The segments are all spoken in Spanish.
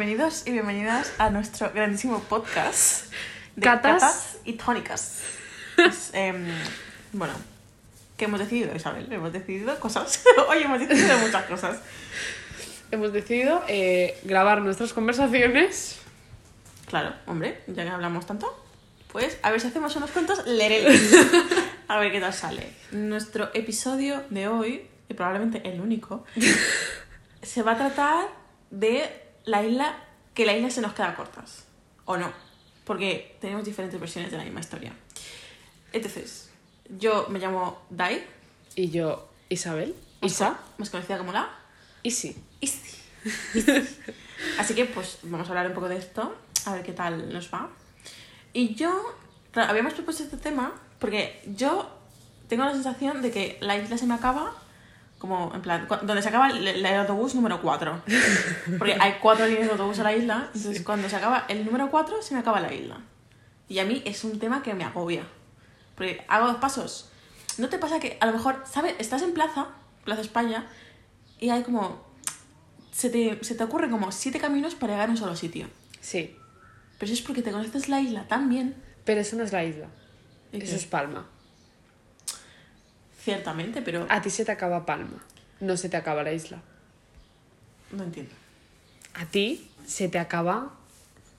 Bienvenidos y bienvenidas a nuestro grandísimo podcast de Catas. y tónicas. Es, em, bueno, ¿qué hemos decidido, Isabel? Hemos decidido cosas. Hoy hemos decidido muchas cosas. Hemos decidido eh, grabar nuestras conversaciones. Claro, hombre, ya que hablamos tanto, pues a ver si hacemos unos cuentos lereles. A ver qué tal sale. Nuestro episodio de hoy, y probablemente el único, se va a tratar de la isla, que la isla se nos queda cortas. ¿O no? Porque tenemos diferentes versiones de la misma historia. Entonces, yo me llamo Dai, Y yo, Isabel. más Isa. más conocida como la sí. Isi. Así que pues vamos a hablar un poco de esto, a ver qué tal nos va. Y yo, habíamos propuesto este tema porque yo tengo la sensación de que la isla se me acaba como, en plan, donde se acaba el, el autobús número 4. Porque hay cuatro líneas de autobús a la isla, entonces cuando se acaba el número 4 se me acaba la isla. Y a mí es un tema que me agobia. Porque hago dos pasos. ¿No te pasa que a lo mejor, ¿sabes? Estás en plaza, Plaza España, y hay como... Se te, se te ocurren como siete caminos para llegar a un solo sitio. Sí. Pero eso es porque te conoces la isla tan bien. Pero eso no es la isla. ¿Y Eso es Palma. Ciertamente, pero... A ti se te acaba Palma. No se te acaba la isla. No entiendo. A ti se te acaba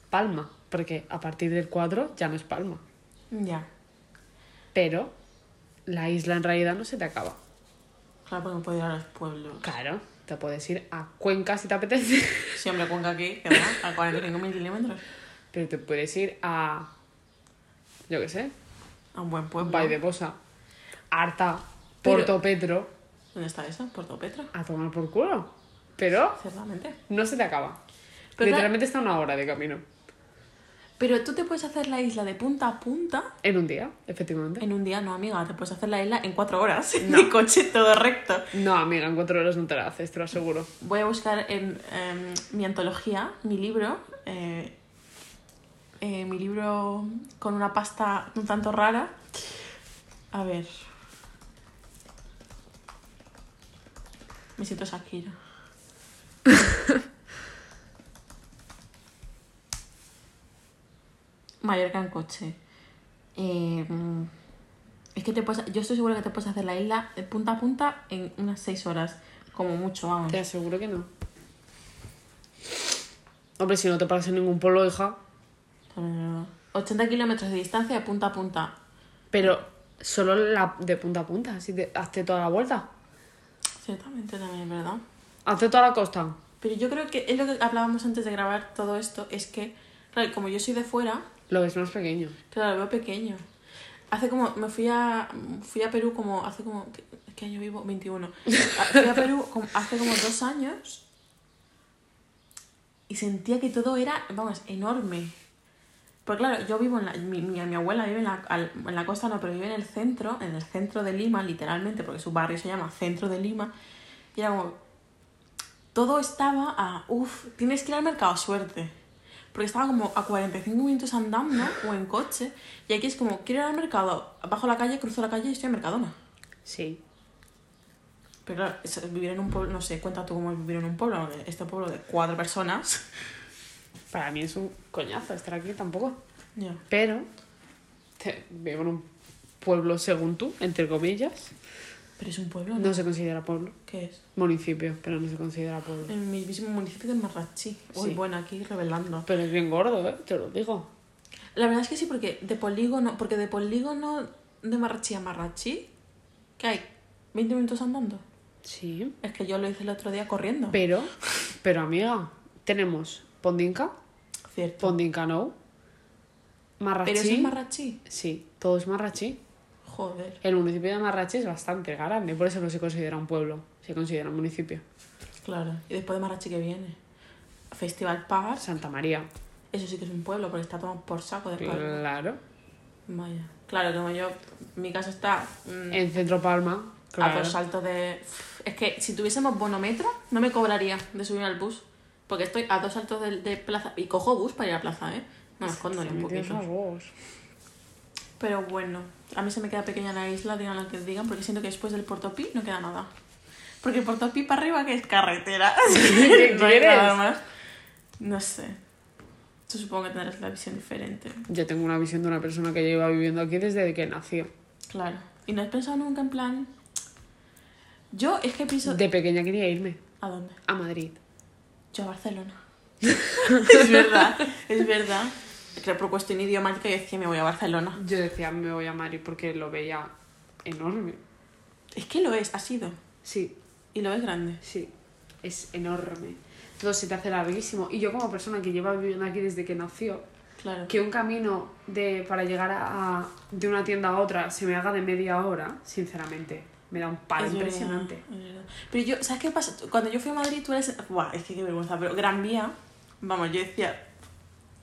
Palma. Porque a partir del 4 ya no es Palma. Ya. Pero la isla en realidad no se te acaba. Claro, porque no puedo ir a los pueblos. Claro. Te puedes ir a Cuenca si te apetece. Si hombre, Cuenca aquí, queda a 45.000 kilómetros. Pero te puedes ir a. Yo qué sé. A un buen pueblo. Vall de Posa. Arta. Pero- Porto Petro. ¿Dónde está eso? Puerto Petra. A tomar por culo. Pero Ciertamente. no se te acaba. Pero Literalmente está una hora de camino. Pero tú te puedes hacer la isla de punta a punta En un día, efectivamente. en un día, no, amiga. Te puedes hacer la isla en cuatro horas. No. En mi coche todo recto. No, amiga, en cuatro horas no te la haces, te lo aseguro. Voy a buscar en em, mi antología, mi libro, eh, eh, mi libro con una pasta un tanto rara. A ver. Me siento Shakira. Mallorca en coche. Eh, es que te puedes, yo estoy segura que te puedes hacer la isla de punta a punta en unas 6 horas, como mucho, vamos. Te aseguro que no. Hombre, si no te paras en ningún pueblo, hija. 80 kilómetros de distancia de punta a punta. Pero solo la de punta a punta. Así te, hazte toda la vuelta. Ciertamente también, ¿verdad? Hazte toda la costa. Pero yo creo que es lo que hablábamos antes de grabar todo esto, es que, claro, como yo soy de fuera, Lo ves más pequeño. claro, lo veo pequeño. Hace como, me fui a, fui a Perú como, hace como, ¿qué, qué año vivo? 21. Ah, Fui a Perú como- hace como dos años y sentía que todo era, vamos, enorme. Porque claro, yo vivo en la, mi, mi, mi abuela vive en la, al- en la costa, no, pero vive en el centro, en el centro de Lima, literalmente, porque su barrio se llama Centro de Lima. Y era como, todo estaba a, uff, tienes que ir al mercado, suerte. Porque estaba como a 45 minutos andando o en coche. Y aquí es como, quiero ir al mercado, bajo la calle, cruzo la calle y estoy en Mercadona. Sí. Pero claro, vivir en un pueblo, no sé, cuenta tú cómo es vivir en un pueblo, este pueblo de cuatro personas. Para mí es un coñazo estar aquí tampoco. Pero te- vivo en un pueblo según tú, entre comillas. Pero es un pueblo, ¿no? No se considera pueblo. ¿Qué es? Municipio, pero no se considera pueblo. En mi mismo municipio de Marrachi. Uy, Sí. bueno, aquí revelando. Pero es bien gordo, ¿eh? Te lo digo. La verdad es que sí, porque de polígono, porque de polígono de Marrachi a Marrachi, ¿qué hay? ¿20 minutos andando? Sí. Es que yo lo hice el otro día corriendo. Pero, pero amiga, tenemos Pondinka, Cierto. Pondinka no, Marrachi. ¿Pero eso es Marrachi? Sí, todo es Marrachi. Joder. El municipio de Marrachi es bastante grande, por eso no se considera un pueblo, se considera un municipio. Claro. ¿Y después de Marrachi qué viene? Festival Park. Santa María. Eso sí que es un pueblo, porque está tomado por saco de pueblo. Claro. Vaya. Claro, como yo, mi casa está mm, En Centro Palma. a Claro. dos saltos de... Es que si tuviésemos bonometro, no me cobraría de subir al bus. Porque estoy a dos saltos de, de plaza. Y cojo bus para ir a plaza, ¿eh? No me escondo ni un poquito. Pero bueno, a mí se me queda pequeña la isla, digan lo que digan, porque siento que después del Portopí no queda nada. Porque Portopí para arriba que es carretera. ¿Qué no hay nada más. No sé. Tú supongo que tendrás la visión diferente. Yo tengo una visión de una persona que lleva viviendo aquí desde que nació. Claro. ¿Y no has pensado nunca en plan... Yo es que pienso... De pequeña quería irme ¿A dónde? a Madrid. Yo a Barcelona. es verdad, es verdad. Que por cuestión idiomática yo decía me voy a Barcelona. Yo decía, me voy a Madrid porque lo veía enorme. Es que lo es, ha sido. Sí, Y lo es grande. sí, es enorme. Todo se te hace larguísimo. Y yo como persona que lleva viviendo aquí desde que nació, Claro. que un camino de, para llegar a- de una tienda a otra se me haga de media hora, sinceramente, me da un palo Es impresionante. verdad. Pero yo, ¿sabes qué pasa? Cuando yo fui a Madrid, tú eres. Buah, es que qué vergüenza, pero Gran Vía, vamos, yo decía.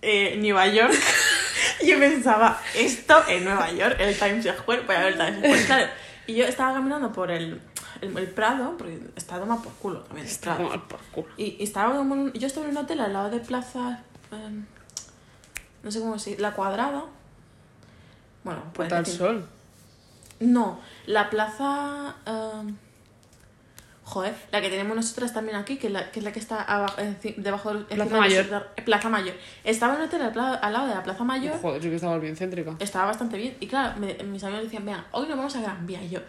Eh, Nueva York. yo pensaba, esto en Nueva York, el Times Square, voy a ver el Times Square, claro. Y yo estaba caminando por el, el, el Prado, porque está tomado por culo también. Está tomado por culo. Y, y estaba como un- yo estaba en un hotel al lado de Plaza. em, no sé cómo se La Cuadrada. Bueno, puedes Puerta decir- sol. No, la plaza. em, joder, la que tenemos nosotras también aquí, que es la que, es la que está abajo, enci- debajo del. Plaza del Mayor. Eh, Plaza Mayor. Estaba en un hotel al, al lado de la Plaza Mayor. Joder, sí que estaba bien céntrica. Estaba bastante bien. Y claro, me- mis amigos decían, venga, hoy nos vamos a Gran Vía. Y yo,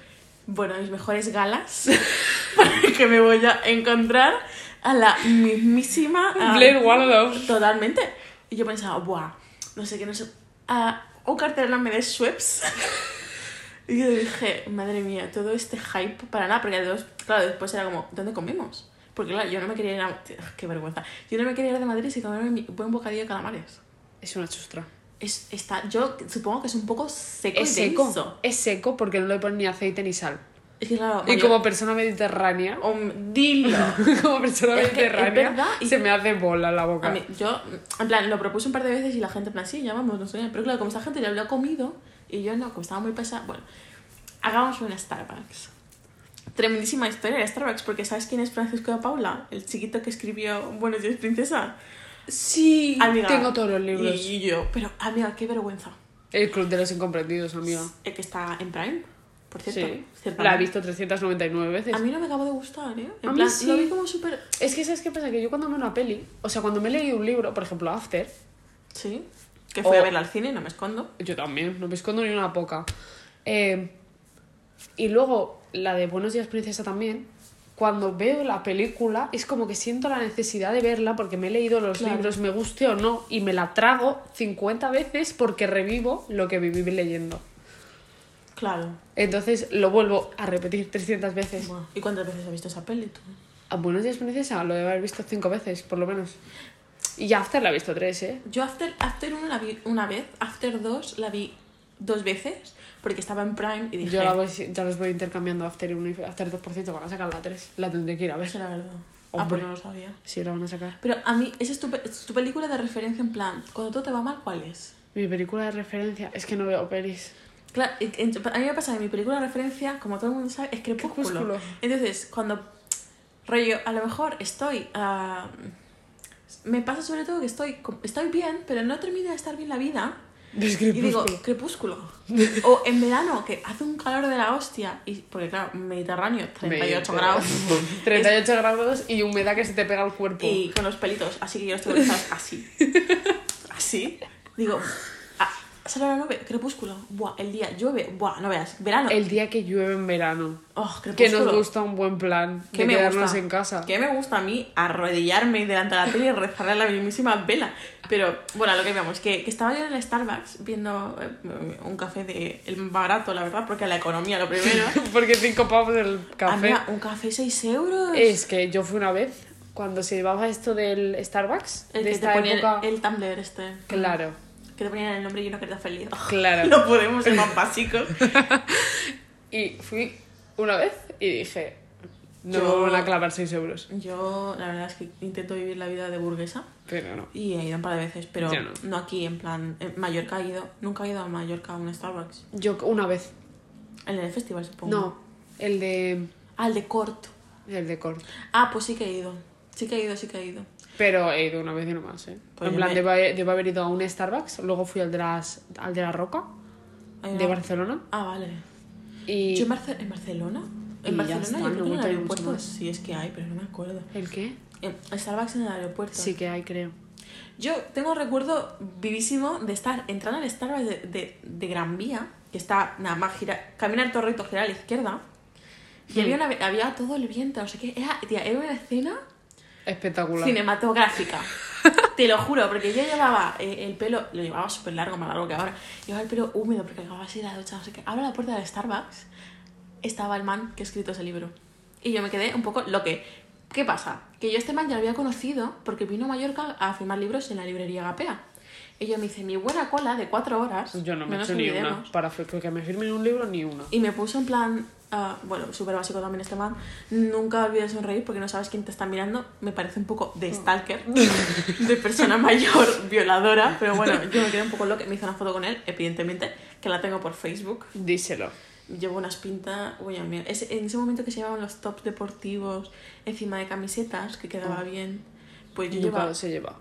bueno, mis mejores galas, porque me voy a encontrar a la mismísima. a- Blair Waldorf. Totalmente. Y yo pensaba, buah, no sé qué, no sé. ah, un cartel enorme de Schweppes. y yo dije, madre mía, todo este hype para nada, porque además, claro, después era como, ¿dónde comemos? Porque claro, yo no me quería ir a... Qué vergüenza. Yo no me quería ir de Madrid sin comerme mi buen bocadillo de calamares. Es una chustra. Es, está, yo supongo que es un poco seco Es y seco. denso. Es seco porque no le ponen ni aceite ni sal. Es que claro, Y como persona mediterránea, Om- dilo. como persona Es mediterránea, verdad, se me hace bola la boca. A mí, yo, en plan, lo propuse un par de veces y la gente, en plan, sí, ya vamos, no sé. Pero claro, como esta gente ya lo ha comido y yo no, como estaba muy pesada, bueno, hagamos una Starbucks. Tremendísima historia de Starbucks, porque ¿sabes quién es Francisco de Paula? El chiquito que escribió Buenos días, princesa. Sí, Amiga, tengo todos los libros. Y yo, pero amiga, qué vergüenza. El Club de los Incomprendidos, amiga. El que está en Prime, por cierto. Sí. ciertamente. La he visto 399 veces. A mí no me acabó de gustar, ¿eh? En A mí plan, sí. lo vi como súper... Es que, ¿sabes qué pasa? Que yo cuando veo una peli, o sea, cuando me he leído un libro, por ejemplo, After, Sí. Que fui a O- verla al cine, no me escondo. yo también, no me escondo ni una poca. Eh, y luego la de Buenos días, princesa también. Cuando veo la película, es como que siento la necesidad de verla porque me he leído los Claro. libros, me guste o no, y me la trago 50 veces porque revivo lo que viví leyendo. Claro. Entonces lo vuelvo a repetir 300 veces. ¿Y cuántas veces has visto esa peli tú? A Buenos días, princesa, lo debo haber visto 5 veces, por lo menos. Y ya After la he visto 3, ¿eh? Yo After, After 1 la vi una vez, After 2 la vi dos veces, porque estaba en Prime y dije... Yo la voy, ya los voy intercambiando After 1 y After 2%, van a sacar la 3. La tendré que ir a ver. La verdad. Ah, Hombre. pues no lo sabía. Sí, la van a sacar. Pero a mí, esa es tu, es tu película de referencia en plan, cuando todo te va mal, ¿cuál es? Mi película de referencia, es que no veo pelis. Claro, a mí me pasa que mi película de referencia, como todo el mundo sabe, es Crepúsculo. Crepúsculo. Entonces, cuando, rollo, a lo mejor estoy... ah, me pasa sobre todo que estoy, estoy bien, pero no termina de estar bien la vida. Es Y digo, Crepúsculo. O en verano, que hace un calor de la hostia. Y, porque claro, Mediterráneo, 38 Me- grados. 38 grados y humedad que se te pega al cuerpo. Y con los pelitos. Así que yo estoy así. Así. Digo, sale la nube, crepúsculo. Buah, el día llueve. Buah, no veas. Verano. El día que llueve en verano. Oh, Que nos gusta un buen plan. ¿Qué de me quedarnos gusta? en casa. ¿Qué me gusta a mí? Arrodillarme delante de la tele y rezarle a la mismísima vela. Pero, bueno, lo que veamos, que, que estaba yo en el Starbucks viendo eh, un café de el barato, la verdad, porque la economía lo primero. Porque 5 pavos el café. Amiga, un café 6 euros. Es que yo fui una vez, cuando se llevaba esto del Starbucks, el de que te esta ponía época. el Tumblr este. Claro, Que te ponían el nombre y una carita feliz. claro. No podemos ser más básicos. Y fui una vez y dije, no Yo- van a clavar 6 euros. Yo, la verdad es que intento vivir la vida de burguesa Pero no. y he ido un par de veces, pero no. no. aquí, en plan. En Mallorca he ido. Nunca he ido a Mallorca a un Starbucks. Yo una vez. El festival, supongo. No, el de. Ah, el de Cort. El de Cort. Ah, pues sí que he ido. Sí que he ido, sí que he ido. Pero he ido una vez y no más, ¿eh? Pues en plan, me- debo, debo haber ido a un Starbucks, luego fui al de, las, al de la Roca, de Barcelona. Ah, vale. Y. ¿Yo en, Barce- en Barcelona? En Barcelona, está, yo creo que en el aeropuerto sí es que hay, pero no me acuerdo. ¿El qué? En Starbucks en el aeropuerto. Sí que hay, creo. Yo tengo un recuerdo vivísimo de estar entrando al Starbucks de, de, de Gran Vía, que está nada más gira, caminar todo recto, girar a la izquierda. Y había, una, había todo el viento, no sé qué. Era, tía, era una escena Espectacular. cinematográfica. Te lo juro, porque yo llevaba eh, el pelo, lo llevaba súper largo, más largo que ahora. Llevaba el pelo húmedo porque acababa así de la ducha, no sé qué. Abro la puerta del Starbucks, estaba el man que ha escrito ese libro. Y yo me quedé un poco lo que. ¿Qué pasa? Que yo este man ya lo había conocido porque vino a Mallorca a firmar libros en la librería Gapea. Y yo me hice mi buena cola de cuatro horas. Yo no me he hecho ni una. Para que me firmen un libro, ni una. Y me puso en plan, ah, bueno, súper básico también este man, nunca olvides sonreír porque no sabes quién te está mirando. Me parece un poco de stalker, de persona mayor violadora, pero bueno, yo me quedé un poco loca. Me hice una foto con él, evidentemente, que la tengo por Facebook. Díselo. Llevo unas pintas, uy, mío. Ese- en ese momento que se llevaban los tops deportivos encima de camisetas, que quedaba bien, pues yo llevaba, se lleva.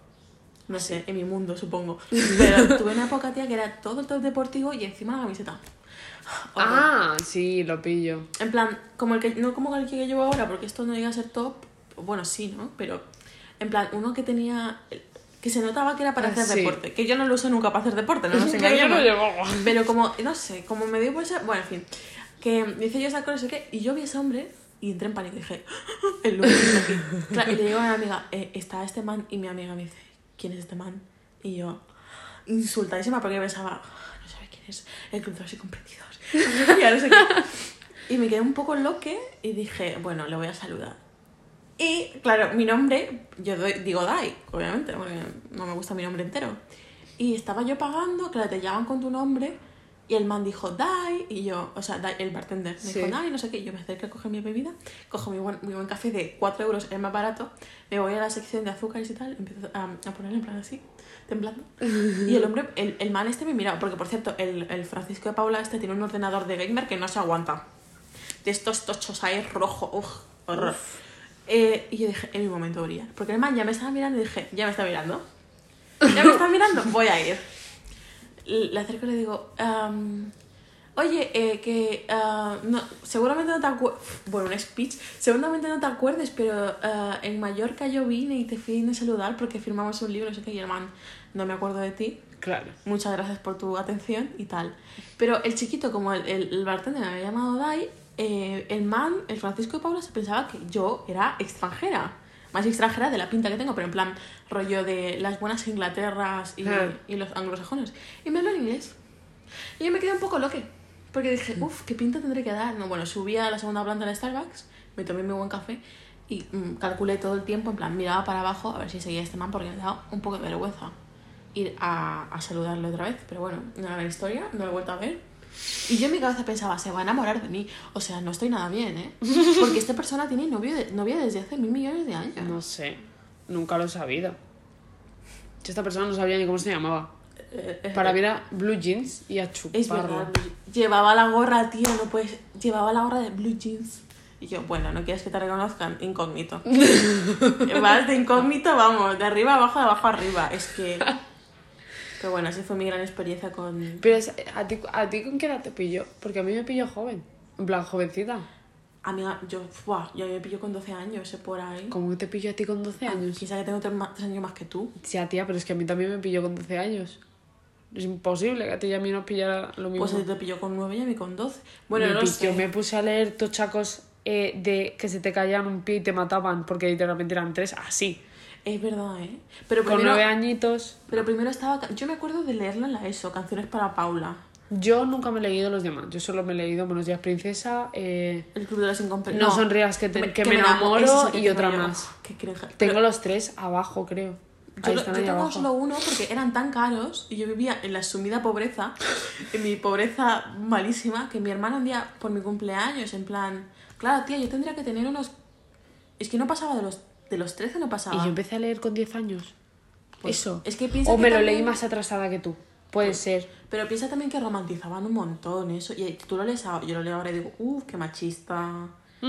no sé, en mi mundo supongo. Pero tuve una época, tía, que era todo el top deportivo y encima la camiseta. Ah, sí, lo pillo. En plan, como el que, no como el que llevo ahora, porque esto no llega a ser top, bueno, sí, ¿no? Pero, en plan, uno que tenía, que se notaba que era para Ah, hacer sí. deporte, que yo no lo uso nunca para hacer deporte, no nos engañemos. Pero como, no sé, como me dio por esa, bueno, en fin, que dice yo esa cosa, no sé qué, y yo vi a ese hombre y entré en pánico, dije, el lunes aquí. Claro, y le digo a mi amiga, eh, está este man, y mi amiga me dice, ¿quién es este man? Y yo, insultadísima porque pensaba, "Ah, no sabe quién es el club de los Y me quedé un poco loque y dije, bueno, le voy a saludar. Y claro, mi nombre, yo doy- digo Dai, obviamente, porque no me gusta mi nombre entero. Y estaba yo pagando, claro, te llaman con tu nombre. Y el man dijo, Dai, y yo, o sea, Dai, el bartender, me Sí. dijo, Dai, no sé qué. Yo me acerco a coger mi bebida, cojo mi buen, mi buen café de 4 euros, el más barato, me voy a la sección de azúcares y tal, empiezo a, a poner en plan así, temblando. Y el hombre, el, el man este me miraba, porque por cierto, el, el Francisco de Paula este tiene un ordenador de gamer que no se aguanta. De estos tochos ahí rojo, uf, horror. Eh, y yo dije, en mi momento brilla. Porque el man ya me estaba mirando y dije, ya me está mirando. Ya me está mirando, voy a ir. Le acerco y le digo, "Am, oye, eh, que ah, no, seguramente no te acuerdas, bueno, un speech, seguramente no te acuerdes, pero ah, en Mallorca yo vine y te fui a saludar porque firmamos un libro, no sé qué, y el man, no me acuerdo de ti, Claro. muchas gracias por tu atención y tal. Pero el chiquito, como el, el, el bartender me había llamado Dai, eh, el man, el Francisco de Paula, se pensaba que yo era extranjera. Más extranjera de la pinta que tengo, pero en plan rollo de las buenas Inglaterras y, Ah. y los anglosajones. Y me habló en inglés. Y yo me quedé un poco loque. Porque dije, uff, ¿qué pinta tendré que dar? No, bueno, subí a la segunda planta de Starbucks, me tomé mi buen café y mm, calculé todo el tiempo, en plan, miraba para abajo a ver si seguía este man porque me daba un poco de vergüenza ir a, a saludarle otra vez. Pero bueno, no era la historia, no lo he vuelto a ver. Y yo en mi cabeza pensaba, se va a enamorar de mí. O sea, no estoy nada bien, ¿eh? Porque esta persona tiene novio de- novia desde hace mil millones de años. No sé. Nunca lo he sabido. Esta persona no sabía ni cómo se llamaba. Eh, eh, Para mí era blue jeans y a llevaba la gorra, tía, no puedes. Llevaba la gorra de blue jeans. Y yo, bueno, no quieres que te reconozcan, incógnito. Vas de incógnito, vamos, de arriba abajo, de abajo arriba. Es que. Pero bueno, así fue mi gran experiencia con. Pero es- ¿a ti, ¿a ti con qué edad te pilló? Porque a mí me pilló joven. En plan, jovencita. Amiga, yo, buah, yo me pillo con 12 años, sé por ahí. ¿Cómo te pilló a ti con 12 años? Quizá que tengo 3, años más que tú. Ya, tía, pero es que a mí también me pilló con 12 años. Es imposible que a ti y a mí nos pillara lo mismo. Pues a ti te pilló con 9 y a mí con 12. Bueno, me no sé. me puse a leer tochacos eh, de que se te caían un pie y te mataban porque literalmente eran tres, así. Es verdad, ¿eh? Pero Con nueve añitos. pero primero estaba... Yo me acuerdo de leerla en la ESO, Canciones para Paula. Yo nunca me he leído los demás. Yo solo me he leído Buenos días, princesa. eh, El Club de los Incomprendidos. No sonrías que, te- que me, enamo- enamoro que y otra más. Qué. Tengo Pero los tres abajo, creo. yo, lo- yo tengo abajo. solo uno porque eran tan caros y yo vivía en la sumida pobreza, en mi pobreza malísima, que mi hermana un día, por mi cumpleaños, en plan... Claro, tía, yo tendría que tener unos... Es que no pasaba de los, de los 13, no pasaba. Y yo empecé a leer con 10 años. Pues, Eso. es que piensa o que me lo también- leí más atrasada que tú. Puede ser. Pero piensa también que romantizaban un montón eso. Y tú lo lees ahora, yo lo leo ahora y digo, uff, qué machista. Mm.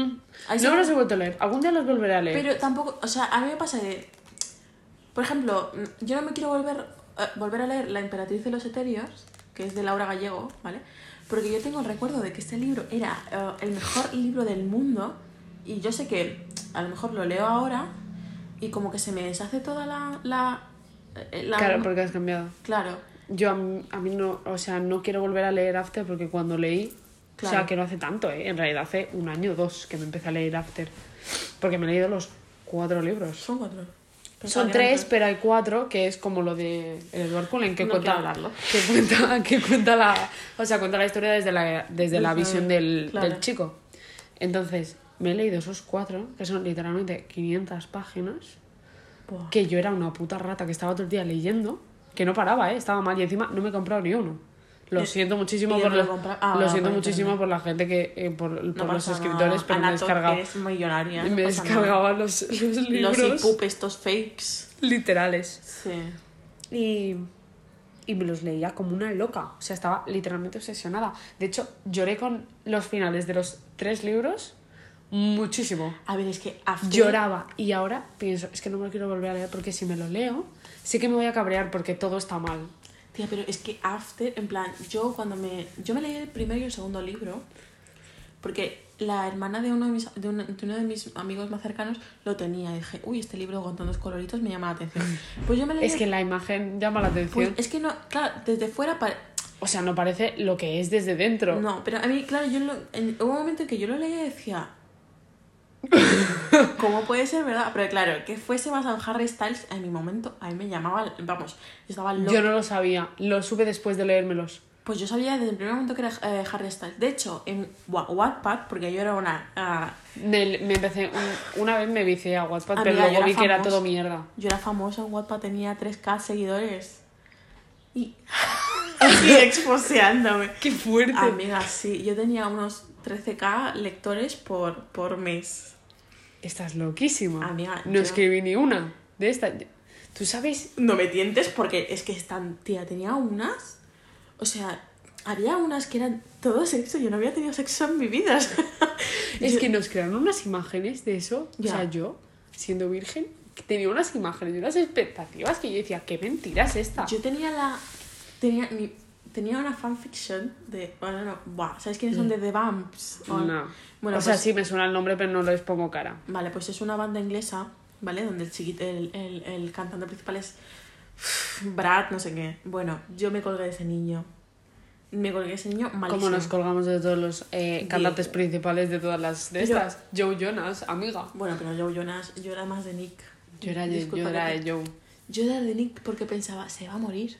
No me los he vuelto a leer. Algún día los volveré a leer. Pero tampoco, o sea, a mí me pasa que, por ejemplo, mm, yo no me quiero volver, eh, volver a leer La Emperatriz de los Eterios, que es de Laura Gallego, ¿vale? Porque yo tengo el recuerdo de que este libro era eh, el mejor libro del mundo y yo sé que a lo mejor lo leo ahora y como que se me deshace toda la, la eh, la- Claro, porque has cambiado. Claro. Yo a mí, a mí no, o sea, no quiero volver a leer After porque cuando leí, o sea, que no hace tanto, ¿eh? En realidad hace un año o dos que me empecé a leer After. Porque me he leído los cuatro libros. Son cuatro. Pensaba Son tres, pero hay cuatro, que es como lo de Edward Cullen, que No cuenta, que cuenta, que cuenta la, o sea, cuenta la historia desde la, desde la visión del, claro. del chico. Entonces, me he leído esos cuatro, que son literalmente 500 páginas, Buah. que yo era una puta rata que estaba todo el día leyendo, que no paraba, ¿eh? Estaba mal y encima no me he comprado ni uno. Lo Y- siento muchísimo por la, ah, lo siento por muchísimo por la gente que eh, por, por No los pasa escritores, nada. pero me Anato, que es millonaria. no me descargado los, los libros Los EPUB, estos fakes. literales. Sí. Y, y me los leía como una loca. O sea, estaba literalmente obsesionada. De hecho, lloré con los finales de los tres libros muchísimo. A ver, es que After... Lloraba. Y ahora pienso, es que no me lo quiero volver a leer porque si me lo leo, sí que me voy a cabrear porque todo está mal. Tía, pero es que After, en plan, yo cuando me... Yo me leí el primero y el segundo libro porque la hermana de uno de mis, de uno, de uno de mis amigos más cercanos lo tenía. Y dije, uy, este libro con tantos coloritos me llama la atención. Pues yo me leí... Es que la imagen llama la Pues atención. es que no, claro, desde fuera... O sea, no parece lo que es desde dentro. No, pero a mí, claro, yo lo, en, hubo un momento en que yo lo leía y decía... ¿Cómo puede ser, verdad? Pero claro, que fuese basado en Harry Styles, en mi momento, a mí me llamaba, vamos, yo estaba loca. Yo no lo sabía. Lo supe después de leérmelos. Pues yo sabía desde el primer momento que era eh, Harry Styles. De hecho, en Wa- Wattpad, porque yo era una... ah, Me, me empecé, un- una vez me vicié a WhatsApp, pero Amiga, luego vi que era todo mierda. yo era famosa en Wattpad, tenía 3k seguidores. Y... y exposeándome. ¡Qué fuerte! Amiga, sí, yo tenía unos 13k lectores por, por mes. Estás loquísima. Amiga, no yo- escribí ni una de estas. ¿Tú sabes? No me tientes porque es que están... Tía, tenía unas... O sea, había unas que eran todo sexo. Yo no había tenido sexo en mi vida. Es Yo- que nos crearon unas imágenes de eso. Ya. O sea, yo, siendo virgen, tenía unas imágenes y unas expectativas que yo decía, qué mentira es esta. Yo tenía la. Tenía, mi- tenía una fanfiction de. Bueno, no. Buah, ¿Sabes quiénes son de The? O- Mm. no. Bueno, o sea, pues- sí me suena el nombre, pero no les pongo cara. Vale, pues es una banda inglesa, ¿vale? Donde el, chiquito, el, el, el cantante principal es. Brad, no sé qué. Bueno, yo me colgué de ese niño. Me colgué de ese niño malísimo. Como nos colgamos de todos los eh, cantantes principales de todas las de estas. Joe Jonas, amiga. Bueno, pero yo, Jonas, yo era más de Nick. Yo era, yo era de Joe. Yo era de Nick porque pensaba, se va a morir.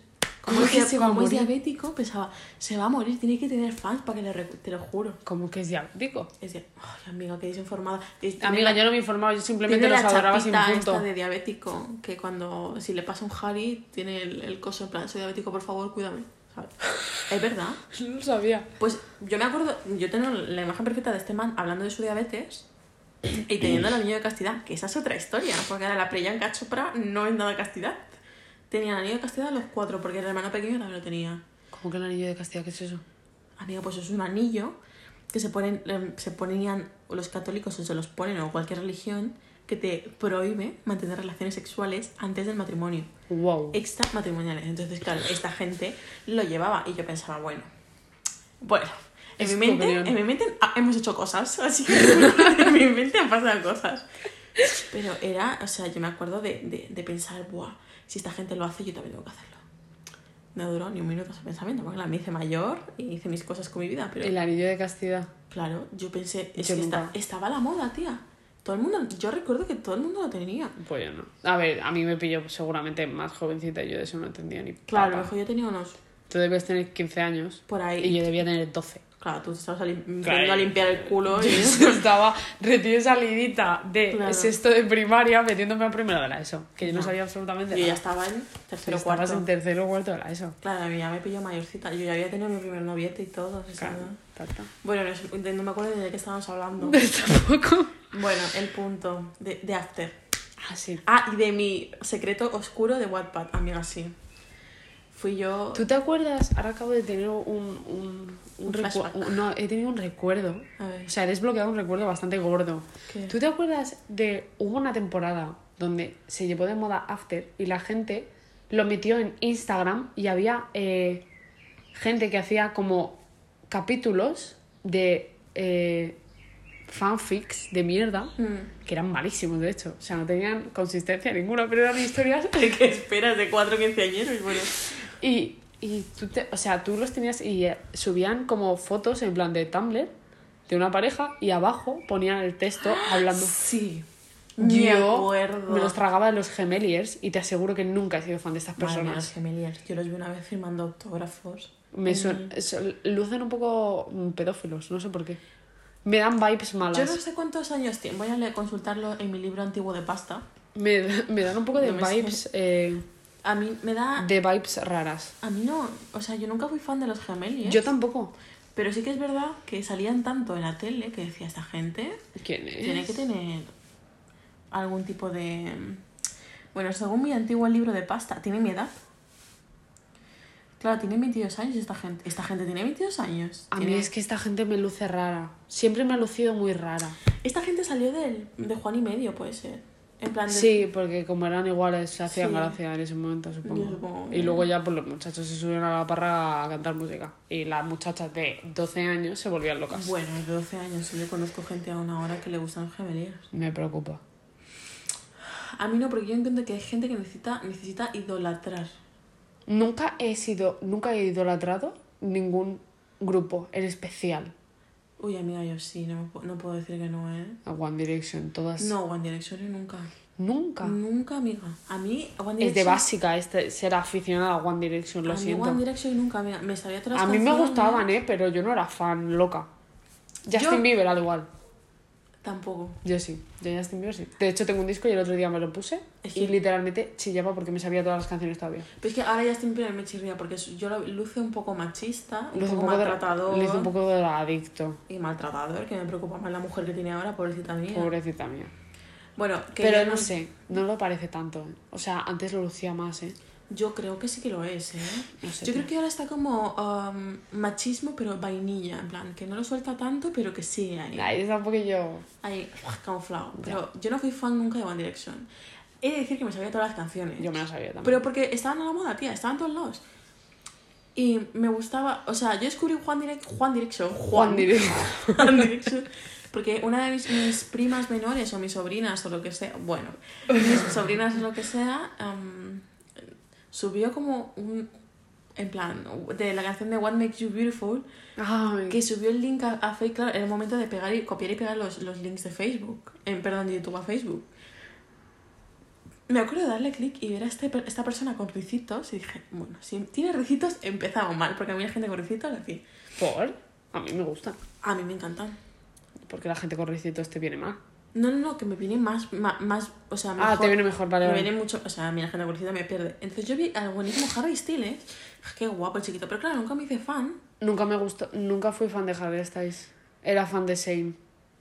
¿Cómo es que dia- se va a como es diabético, pensaba, se va a morir, tiene que tener fans para que le te lo juro. Como que es diabético. Es de, ay, amiga, que desinformada. Tiene Amiga, la- yo no me informaba, yo simplemente los adoraba sin punto. esta de diabético, que cuando, si le pasa un Harry, tiene el, el coso en plan, soy diabético, por favor, cuídame. ¿sabes? Es verdad. No lo sabía. Pues yo me acuerdo, yo tengo la imagen perfecta de este man hablando de su diabetes y teniendo el anillo de castidad, que esa es otra historia, porque ahora la Priyanka Chopra no es nada castidad. Tenía el anillo de castidad los cuatro, porque el hermano pequeño también lo tenía. ¿Cómo que el anillo de castidad? ¿Qué es eso? Amiga, pues es un anillo que se ponen, em, se ponían o los católicos o se los ponen o cualquier religión que te prohíbe mantener relaciones sexuales antes del matrimonio, Wow. extramatrimoniales. Entonces, claro, esta gente lo llevaba y yo pensaba, bueno, bueno, en mi mente, en mi mente ah, hemos hecho cosas, así que en mi mente han pasado cosas. Pero era, o sea, yo me acuerdo de, de, de pensar, buah, si esta gente lo hace, yo también tengo que hacerlo. No duró ni un minuto ese pensamiento, porque la me hice mayor y hice mis cosas con mi vida, pero El anillo de castidad. claro, yo pensé, es Yo que esta- estaba a la moda, tía. Todo el mundo, yo recuerdo que todo el mundo lo tenía. Pues yo no. A ver, a mí me pilló seguramente más jovencita y yo de eso no entendía ni Claro, papa. mejor yo tenía unos Tú debes tener 15 años por ahí. y yo debía tener 12. Claro, tú estabas Claro. a limpiar el culo y... Yo estaba recién salidita de Claro. sexto de primaria metiéndome a primero de la ESO. Que yo no No. sabía absolutamente Yo ya estaba en tercero o Estabas cuarto. en tercero o cuarto de la ESO. Claro, a mí ya me pilló mayorcita. Yo ya había tenido mi primer noviete y todo. Claro, tata. Bueno, no me acuerdo de qué estábamos hablando. Tampoco. bueno, el punto de, de After. Ah, sí. Ah, y de mi secreto oscuro de Wattpad, amiga, sí. Fui yo... ¿Tú te acuerdas? Ahora acabo de tener un... un, un Un recu- flashback. un- no, he tenido un recuerdo. A ver. O sea, he desbloqueado un recuerdo bastante gordo. ¿Qué? ¿Tú te acuerdas de... Hubo una temporada donde se llevó de moda After y la gente lo metió en Instagram y había eh, gente que hacía como capítulos de... eh, fanfics de mierda, Mm. que eran malísimos, de hecho. O sea, no tenían consistencia ninguna, pero eran historias ¿Qué esperas de cuatro quinceañeros? Bueno, Y, y tú, te, o sea, tú los tenías y eh, subían como fotos en plan de Tumblr de una pareja y abajo ponían el texto hablando. sí. Yo acuerdo. me los tragaba de los gemeliers y te aseguro que nunca he sido fan de estas Madre mía, los personas. gemeliers. Yo los vi una vez firmando autógrafos. Me suen- son- lucen un poco mm, pedófilos, no sé por qué. Me dan vibes malas. Yo no sé cuántos años tiene. Voy a consultarlo en mi libro antiguo de pasta. me, me dan un poco de No me vibes eh, A mí me da... de vibes raras. A mí no... O sea, yo nunca fui fan de los gemeliers. Yo tampoco. Pero sí que es verdad que salían tanto en la tele que decía esta gente ¿Quién es? tiene que tener algún tipo de... Bueno, según mi antiguo libro de pasta, tiene mi edad. Claro, tiene 22 años esta gente. Esta gente tiene 22 años. A mí es que esta gente me luce rara. Siempre me ha lucido muy rara. Esta gente salió del, de Juan y Medio, puede ser. En plan de... Sí, porque como eran iguales, se hacían Sí. gracia en ese momento, supongo. Yo supongo Y luego ya pues los muchachos se subieron a la parra a cantar música. Y las muchachas de 12 años se volvían locas. Bueno, de 12 años. Yo conozco gente a una hora que le gustan los gemeliers. Me preocupa. A mí no, porque yo entiendo que hay gente que necesita, necesita idolatrar. Nunca he sido, nunca he idolatrado ningún grupo en especial. Uy, amiga, yo sí, no, no puedo decir que no, ¿eh? A One Direction, todas. No, One Direction nunca. Nunca. Nunca, amiga. A mí, One Es Direction... de básica este, ser aficionada a One Direction, lo a mí siento. One Direction nunca, amiga. Me sabía todas A mí me gustaban, ¿eh? Pero yo no era fan loca. Justin Yo- Bieber al igual. Tampoco. Yo sí, yo Justin Bieber sí. De hecho, tengo un disco y el otro día me lo puse Es y literalmente chillaba porque me sabía todas las canciones todavía. Pero es que ahora ya estoy en me chirría porque yo lo luce un poco machista, un Luce poco de- maltratador. luce un poco de adicto. Y maltratador, que me preocupa más la mujer que tiene ahora, pobrecita mía. Pobrecita mía. Bueno, que Pero ya no sé, no lo parece tanto. O sea, antes lo lucía más, ¿eh? Yo creo que sí que lo es, ¿eh? No sé, Yo creo que ahora está como um, machismo, pero vainilla, en plan, que no lo suelta tanto, pero que sí hay. Ahí está un poquillo... Ahí, camuflado. Pero yo no fui fan nunca de One Direction. He de decir que me sabía todas las canciones. Yo me la sabía también. Pero porque estaban a la moda, tía, estaban todos lados. Y me gustaba, o sea, yo descubrí Juan, Direct, Juan Direction. Juan Direction. Juan Direction. Porque una de mis, mis primas menores o mis sobrinas o lo que sea, bueno, mis sobrinas o lo que sea, am, subió como un, en plan, de la canción de What Makes You Beautiful, Ay, que subió el link a, a Facebook, claro, en el momento de pegar y copiar y pegar los, los links de Facebook, en, perdón, de YouTube a Facebook. Me acuerdo de darle clic y ver a este, esta persona con ricitos y dije, bueno, si tiene ricitos empezamos mal, porque a mí la gente con ricitos, así, ¿por? A mí me gustan. a mí me encantan. Porque la gente con ricitos te viene mal. No, no, no, que me viene más, más, más o sea, mejor. Ah, te viene mejor, vale, Me vale. viene mucho, o sea, a mí la gente con ricitos me pierde. Entonces yo vi al buenísimo Harry Styles, qué guapo el chiquito, pero claro, nunca me hice fan. Nunca me gustó, nunca fui fan de Harry Styles. Era fan de Shane.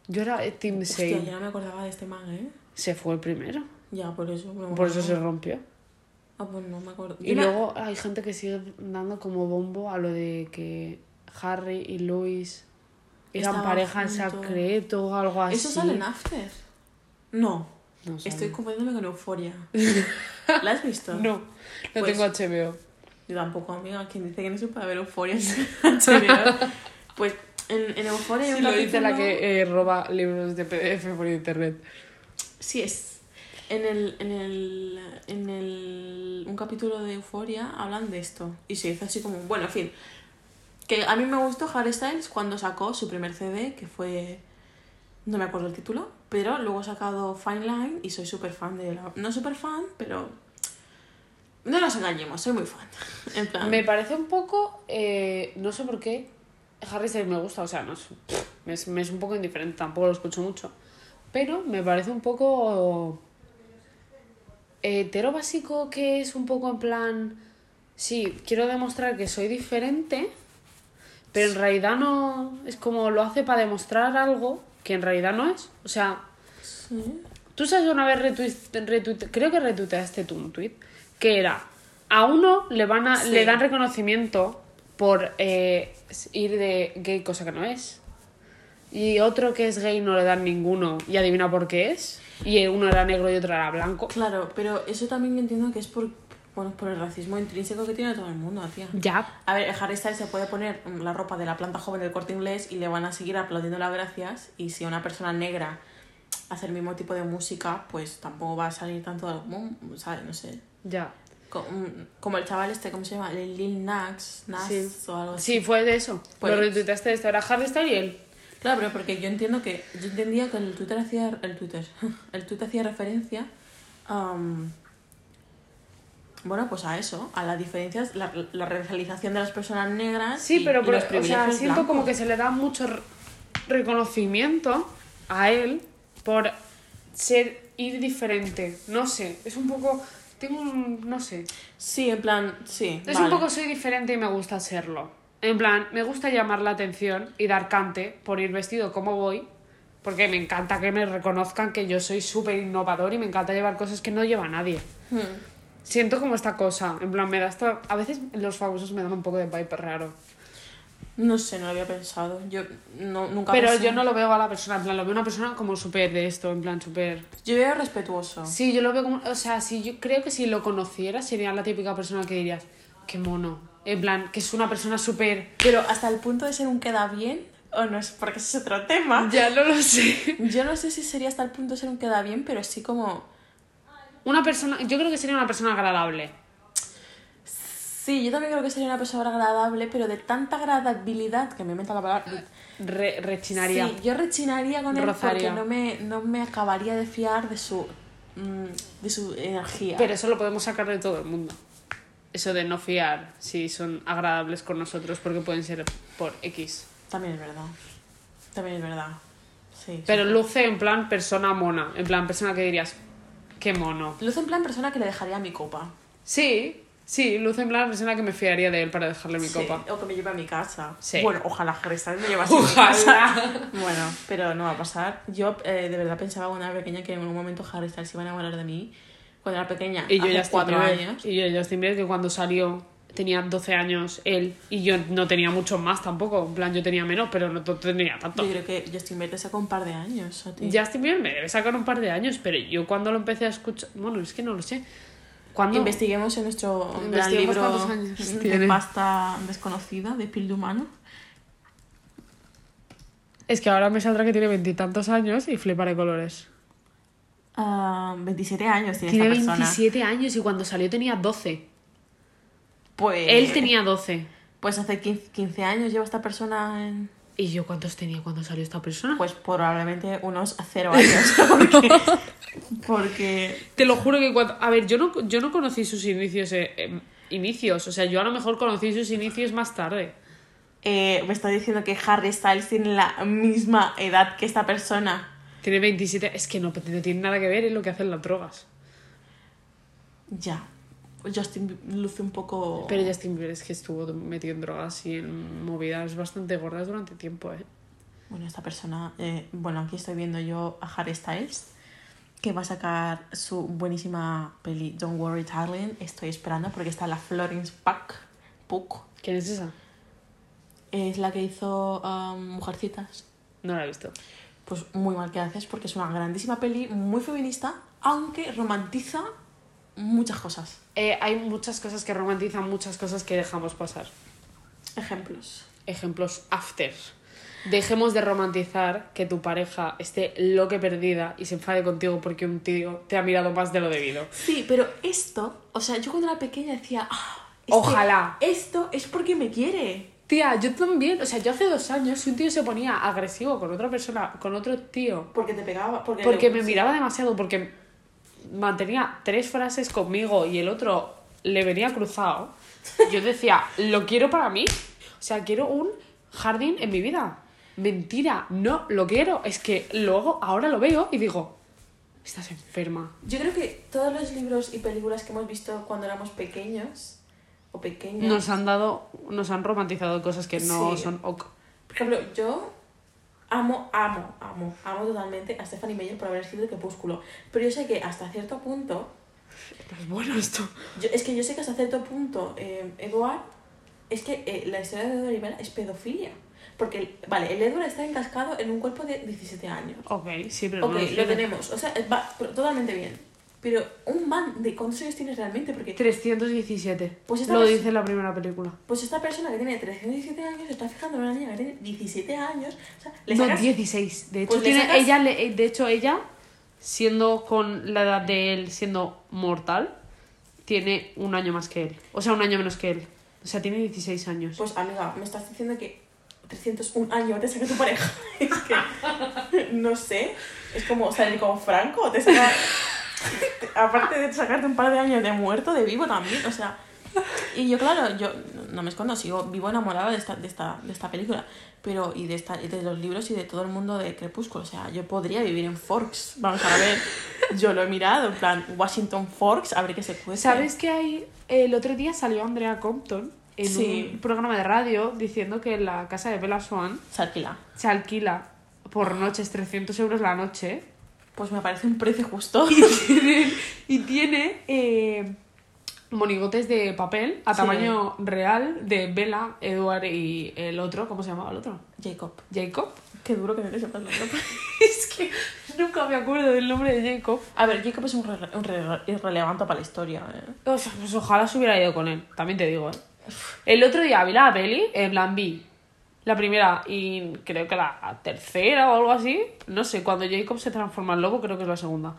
Yo era eh, Team Hostia, Shane. ya no me acordaba de este man, ¿eh? Se fue el primero. Ya, por eso. Por eso se rompió. Ah, pues no me acuerdo. Y luego hay gente que sigue dando como bombo a lo de que Harry y Louis eran pareja en juntos. secreto o algo así. ¿Eso sale en After? No. No sale. Estoy confundiéndome con Euforia. ¿La has visto? No, no Pues- tengo HBO. Yo tampoco, amiga. Quien dice que no se puede ver Euforia en HBO. Pues en, en Euforia hay Sí, un lo dice la que eh, roba libros de PDF por internet. Sí, es. En el, en el. En el. Un capítulo de Euforia hablan de esto. Y se hizo así como. Bueno, en fin. Que a mí me gustó Harry Styles cuando sacó su primer CD, que fue. No me acuerdo el título. Pero luego ha sacado Fine Line y soy súper fan de la. No súper fan, pero. No nos engañemos, soy muy fan. Me parece un poco, eh, no sé por qué, Harry Styles me gusta, o sea, no es, me es, es un poco indiferente, tampoco lo escucho mucho, pero me parece un poco hetero básico que es un poco en plan, sí, quiero demostrar que soy diferente, pero en realidad no, es como lo hace para demostrar algo que en realidad no es, o sea, Sí. Tú sabes una vez retuit- retuit- creo que retuiteaste tú un tweet que era a uno le van a Sí. le dan reconocimiento por eh, ir de gay cosa que no es. Y otro que es gay no le dan ninguno. Y adivina por qué es. Y uno era negro y otro era blanco. Claro, pero eso también entiendo que es por, Bueno, por el racismo intrínseco que tiene todo el mundo, tía. Ya. A ver, el Harry Styles se puede poner la ropa de la planta joven del corte inglés y le van a seguir aplaudiendo las gracias. Y si una persona negra hace el mismo tipo de música, pues tampoco va a salir tanto del común, ¿sabes? No sé. Ya. Mm, Como el chaval este, ¿cómo se llama? El Lil Nas, Nas Sí. o algo así. Sí, fue de eso. Pues- Lo retuiteaste esto. Era Harry Styles y él. Claro, pero porque yo entiendo que. Yo entendía que el Twitter hacía. El Twitter. El Twitter hacía referencia. am, bueno, pues a eso, a las diferencias, la, la racialización de las personas negras. Sí, y- pero y los o sea, siento como que se le da mucho re- reconocimiento a él por ser ir diferente. No sé, es un poco tengo un no sé. Sí, en plan, sí. Es vale. un poco soy diferente y me gusta serlo. En plan, me gusta llamar la atención y dar cante por ir vestido como voy, porque me encanta que me reconozcan que yo soy súper innovador y me encanta llevar cosas que no lleva nadie. Hmm. Siento como esta cosa, en plan, me da esta... A veces los famosos me dan un poco de vibe raro. No sé, no lo había pensado. Yo no, nunca Pero pensé- yo no lo veo a la persona, en plan, lo veo una persona como súper de esto, en plan, súper... Yo veo respetuoso. Sí, yo lo veo como... O sea, si yo creo que si lo conociera sería la típica persona que dirías, qué mono. En plan, que es una persona súper... Pero hasta el punto de ser un queda bien, o no es, porque ese es otro tema. Ya no lo sé. Yo no sé si sería hasta el punto de ser un queda bien, pero sí como. Una persona... Yo creo que sería una persona agradable. Sí, yo también creo que sería una persona agradable, pero de tanta agradabilidad que me invento la palabra. Re- rechinaría. Sí, yo rechinaría con él Rozaría. porque no me, no me acabaría de fiar de su, mm, de su energía. Pero eso lo podemos sacar de todo el mundo. Eso de no fiar si son agradables con nosotros porque pueden ser por X. También es verdad. También es verdad. Sí. Pero luce en plan persona mona. En plan persona que dirías, qué mono. Luce en plan persona que le dejaría mi copa. Sí, sí, luce en plan persona que me fiaría de él para dejarle mi Sí, copa. O que me lleve a mi casa. Sí. Bueno, ojalá Harry me llevase a mi casa. Bueno, pero no va a pasar. Yo eh, de verdad pensaba cuando era pequeña que en un momento Harry Styles se iba a enamorar de mí. Cuando era pequeña, Y yo hace ya estoy cuatro años. Y yo Justin Bieber que cuando salió tenía 12 años él y yo no tenía mucho más tampoco. En plan, yo tenía menos, pero no tenía tanto. Yo creo que Justin Bieber te sacó un par de años a ti. Justin Bieber me debe sacar un par de años, pero yo cuando lo empecé a escuchar... Bueno, es que no lo sé. Cuando... Investiguemos en nuestro gran Investiguemos libro años de pasta desconocida, de piel de humano. Es que ahora me saldrá que tiene veintitantos años y fliparé colores. Ah, 27 años tiene, Tiene esta persona. 27 años y cuando salió tenía 12. Pues, Él tenía 12. Pues hace 15, 15 años lleva esta persona en... ¿Y yo cuántos tenía cuando salió esta persona? Pues probablemente unos cero años. Porque... porque Te lo juro que cuando... A ver, yo no, yo no conocí sus inicios... eh, eh, inicios, o sea, yo a lo mejor conocí sus inicios más tarde. eh, me está diciendo que Harry Styles tiene la misma edad que esta persona. Tiene 27... Es que no, no tiene nada que ver en lo que hacen las drogas. Ya. Justin luce un poco... Pero Justin Bieber es que estuvo metido en drogas y en movidas bastante gordas durante tiempo, ¿eh? Bueno, esta persona... eh, bueno, aquí estoy viendo yo a Harry Styles, que va a sacar su buenísima peli Don't Worry Darling. Estoy esperando porque está la Florence Puck. Puck. ¿Quién es esa? Es la que hizo um, Mujercitas. No la he visto. Pues muy mal que haces porque es una grandísima peli, muy feminista, aunque romantiza muchas cosas. Eh, hay muchas cosas que romantizan, muchas cosas que dejamos pasar. Ejemplos. Ejemplos after. Dejemos de romantizar que tu pareja esté loque perdida y se enfade contigo porque un tío te ha mirado más de lo debido. Sí, pero esto, o sea, yo cuando era pequeña decía, "Ah, que Ojalá. esto es porque me quiere. Tía, yo también, o sea, yo hace dos años, si un tío se ponía agresivo con otra persona, con otro tío, Porque te pegaba. Porque, porque me miraba demasiado, porque mantenía tres frases conmigo y el otro le venía cruzado, yo decía, lo quiero para mí. O sea, quiero un jardín en mi vida. Mentira, no lo quiero. Es que luego, ahora lo veo y digo, estás enferma. Yo creo que todos los libros y películas que hemos visto cuando éramos pequeños o pequeñas. Nos han dado, nos han romantizado cosas que no Sí. son ok. Por ejemplo, yo amo, amo, amo, amo totalmente a Stephanie Meyer por haber escrito Crepúsculo. Pero yo sé que hasta cierto punto. Es bueno esto. yo- es que yo sé que hasta cierto punto, eh, Edward. Es que eh, la historia de Edward Rivera es pedofilia. Porque, el- vale, el Edward está encascado en un cuerpo de 17 años. Ok, sí, pero Ok, no lo tenemos. O sea, va totalmente bien. Pero un man, ¿de cuántos años tienes realmente? Porque 317. Pues esta Lo pers- dice en la primera película. pues esta persona que tiene 317 años se está fijando en una niña que tiene 17 años. O sea, le No, sacas... 16. De hecho, Pues tiene, sacas- ella, de hecho, ella, siendo con la edad de él, siendo mortal, tiene un año más que él. O sea, un año menos que él. O sea, tiene 16 años. Pues amiga, me estás diciendo que 301 años te saca tu pareja. es que, no sé, es como salir con Franco, te saca... Aparte de sacarte un par de años de muerto, de vivo también, o sea... Y yo, claro, yo no me escondo, sigo vivo enamorada de esta, de esta, de esta película, pero y de, esta, y de los libros y de todo el mundo de Crepúsculo, o sea, yo podría vivir en Forks, vamos a ver, yo lo he mirado, en plan, Washington Forks, a ver qué se puede ¿Sabes que hay? El otro día salió Andrea Compton en Sí. un programa de radio diciendo que la casa de Bella Swan Se alquila. se alquila por noches 300 euros la noche Pues me parece un precio justo. y tiene, y tiene eh, monigotes de papel a Sí. tamaño real de Bella, Edward y el otro, ¿cómo se llamaba el otro? Jacob. Jacob. Qué duro que no te sepas es que nunca me acuerdo del nombre de Jacob. A ver, Jacob es un, re- un re- irrelevante para la historia. ¿eh? O sea, pues ojalá se hubiera ido con él, también te digo, ¿eh? El otro día vi la peli, en plan vi la primera y creo que la tercera o algo así. No sé, cuando Jacob se transforma en lobo creo que es la segunda.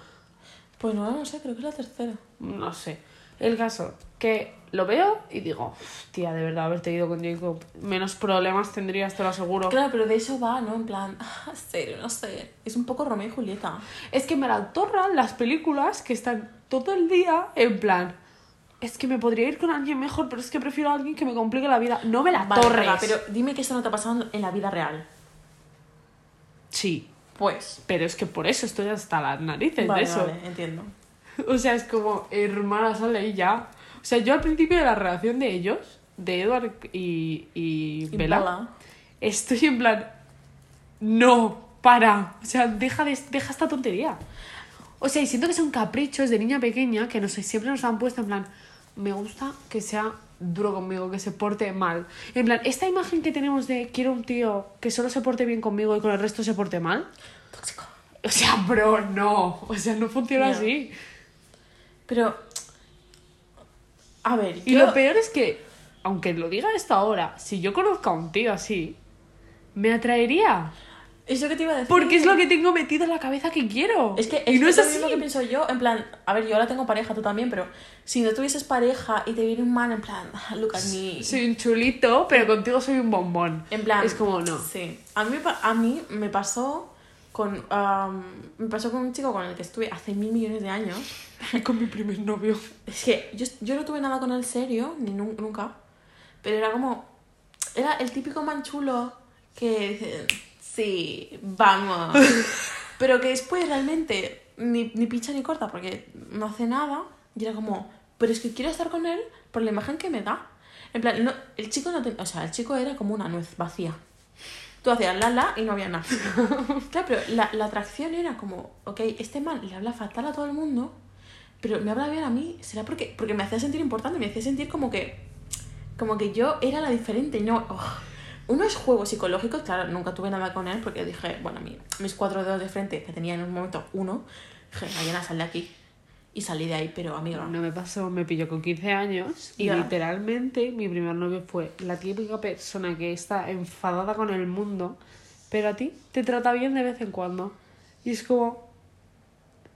Pues no, no sé, creo que es la tercera. No sé. El caso, que lo veo y digo, tía, de verdad, haberte ido con Jacob. Menos problemas tendrías, te lo aseguro. Claro, pero de eso va, ¿no? En plan, ah, serio, no sé. Es un poco Romeo y Julieta. Es que me la las películas que están todo el día en plan. Es que me podría ir con alguien mejor, pero es que prefiero a alguien que me complique la vida. No me la Vale, torres. pero dime que esto no te ha pasado en la vida real. Sí, Pues. pero es que por eso estoy hasta las narices Vale, de eso. vale, entiendo. O sea, es como, hermana, sale y ya. O sea, yo al principio de la relación de ellos, de Edward y, y, Y Bella, Bella. estoy en plan, no, para. O sea, deja, de, deja esta tontería. O sea, y siento que son caprichos de niña pequeña que no sé, siempre nos han puesto en plan, me gusta que sea duro conmigo, que se porte mal. En plan, esta imagen que tenemos de quiero un tío que solo se porte bien conmigo y con el resto se porte mal. Tóxico. O sea, bro, no. O sea, no funciona así. Pero. A ver, Y yo. lo peor es que, aunque lo diga esto ahora, si yo conozco a un tío así, me atraería. Es lo que te iba a decir. Porque es lo que tengo metido en la cabeza que quiero. Es que y no es lo así. mismo que pienso yo, en plan, a ver, yo ahora tengo pareja, tú también, pero si no tuvieses pareja y te viene un man en plan, "Ah, look at me. Soy un chulito, pero contigo soy un bombón. En plan. Es como no. Sí. A mí, a mí me pasó con. me pasó con un chico con el que estuve hace mil millones de años. Con mi primer novio. Es que yo, yo no tuve nada con él serio, ni nu- nunca. Pero era como. Era el típico man chulo que. Sí, vamos. pero que después realmente ni, ni pincha ni corta porque no hace nada. Y era como. Pero es que quiero estar con él por la imagen que me da. En plan, no, el chico no ten- O sea, el chico era como una nuez vacía. Tú hacías la la y no había nada. claro, pero la, la atracción era como, ok, este man le habla fatal a todo el mundo, pero me habla bien a mí. ¿Será porque, porque me hacía sentir importante? Me hacía sentir como que, como que yo era la diferente y no. oh. Unos juegos psicológicos, claro, nunca tuve nada con él porque dije, bueno, mi- mis cuatro dedos de frente, que tenía en un momento uno, dije, Mariana, sal de aquí. Y salí de ahí, pero amiga. No me pasó, me pilló con 15 años y literalmente mi primer novio fue la típica persona que está enfadada con el mundo, pero a ti te trata bien de vez en cuando. Y es como,